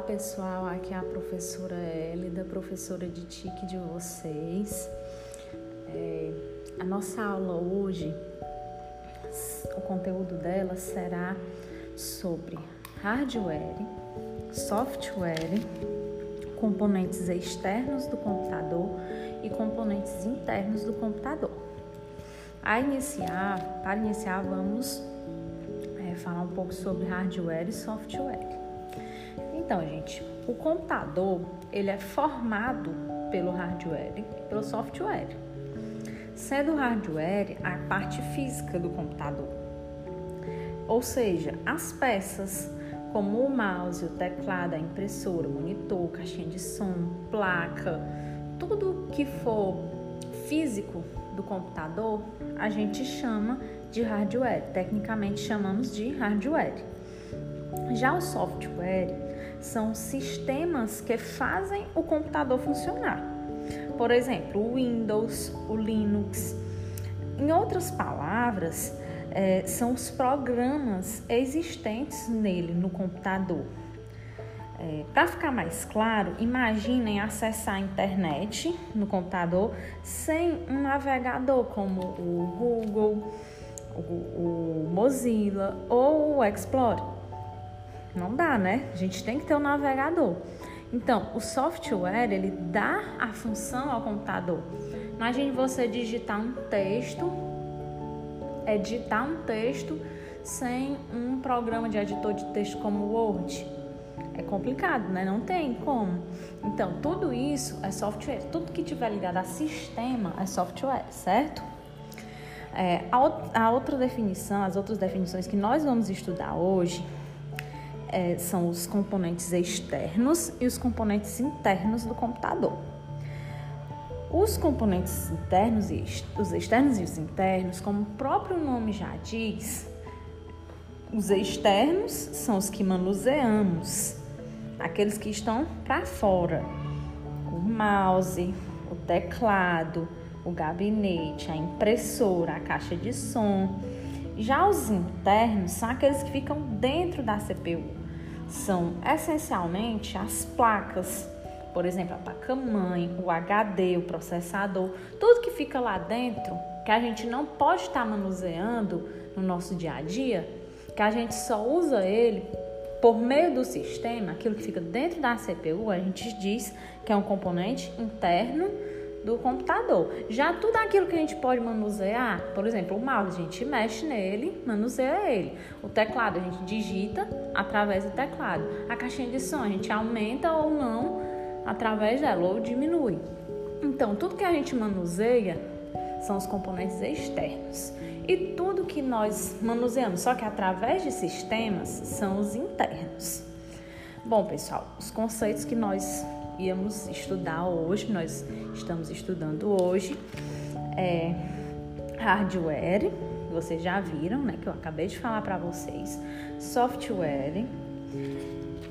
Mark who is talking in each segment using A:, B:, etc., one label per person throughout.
A: pessoal, aqui é a professora Elida, professora de TIC de vocês. É, a nossa aula hoje, o conteúdo dela será sobre hardware, software, componentes externos do computador e componentes internos do computador. A iniciar, para iniciar, vamos é, falar um pouco sobre hardware e software. Então, gente, o computador ele é formado pelo hardware e pelo software. Sendo o hardware a parte física do computador, ou seja, as peças como o mouse, o teclado, a impressora, o monitor, caixinha de som, placa, tudo que for físico do computador, a gente chama de hardware. Tecnicamente chamamos de hardware. Já o software são sistemas que fazem o computador funcionar. Por exemplo, o Windows, o Linux. Em outras palavras, é, são os programas existentes nele, no computador. É, Para ficar mais claro, imaginem acessar a internet no computador sem um navegador como o Google, o, o Mozilla ou o Explorer. Não dá, né? A gente tem que ter um navegador. Então, o software ele dá a função ao computador. Imagine você digitar um texto, editar um texto sem um programa de editor de texto como o Word. É complicado, né? Não tem como. Então, tudo isso é software. Tudo que tiver ligado a sistema é software, certo? É, a outra definição, as outras definições que nós vamos estudar hoje é, são os componentes externos e os componentes internos do computador. Os componentes internos e os externos e os internos, como o próprio nome já diz, os externos são os que manuseamos, aqueles que estão para fora. O mouse, o teclado, o gabinete, a impressora, a caixa de som. Já os internos são aqueles que ficam dentro da CPU, são essencialmente as placas, por exemplo, a placa-mãe, o HD, o processador, tudo que fica lá dentro, que a gente não pode estar manuseando no nosso dia a dia, que a gente só usa ele por meio do sistema, aquilo que fica dentro da CPU, a gente diz que é um componente interno do computador. Já tudo aquilo que a gente pode manusear, por exemplo, o mouse, a gente mexe nele, manuseia ele. O teclado, a gente digita através do teclado. A caixinha de som, a gente aumenta ou não através dela, ou diminui. Então, tudo que a gente manuseia são os componentes externos. E tudo que nós manuseamos, só que através de sistemas, são os internos. Bom, pessoal, os conceitos que nós íamos estudar hoje, nós estamos estudando hoje, é hardware, vocês já viram, né, que eu acabei de falar para vocês, software,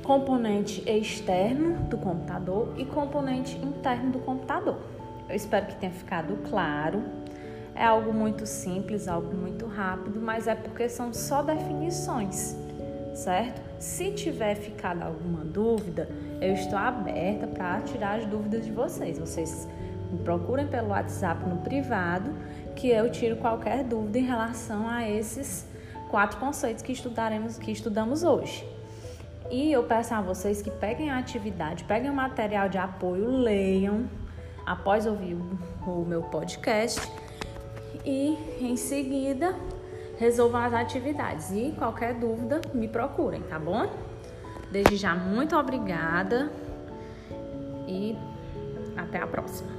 A: componente externo do computador e componente interno do computador. Eu espero que tenha ficado claro. É algo muito simples, algo muito rápido, mas é porque são só definições certo? Se tiver ficado alguma dúvida, eu estou aberta para tirar as dúvidas de vocês. Vocês me procurem pelo WhatsApp no privado, que eu tiro qualquer dúvida em relação a esses quatro conceitos que estudaremos, que estudamos hoje. E eu peço a vocês que peguem a atividade, peguem o material de apoio, leiam após ouvir o meu podcast e em seguida resolvam as atividades. E qualquer dúvida, me procurem, tá bom? Desde já, muito obrigada e até a próxima.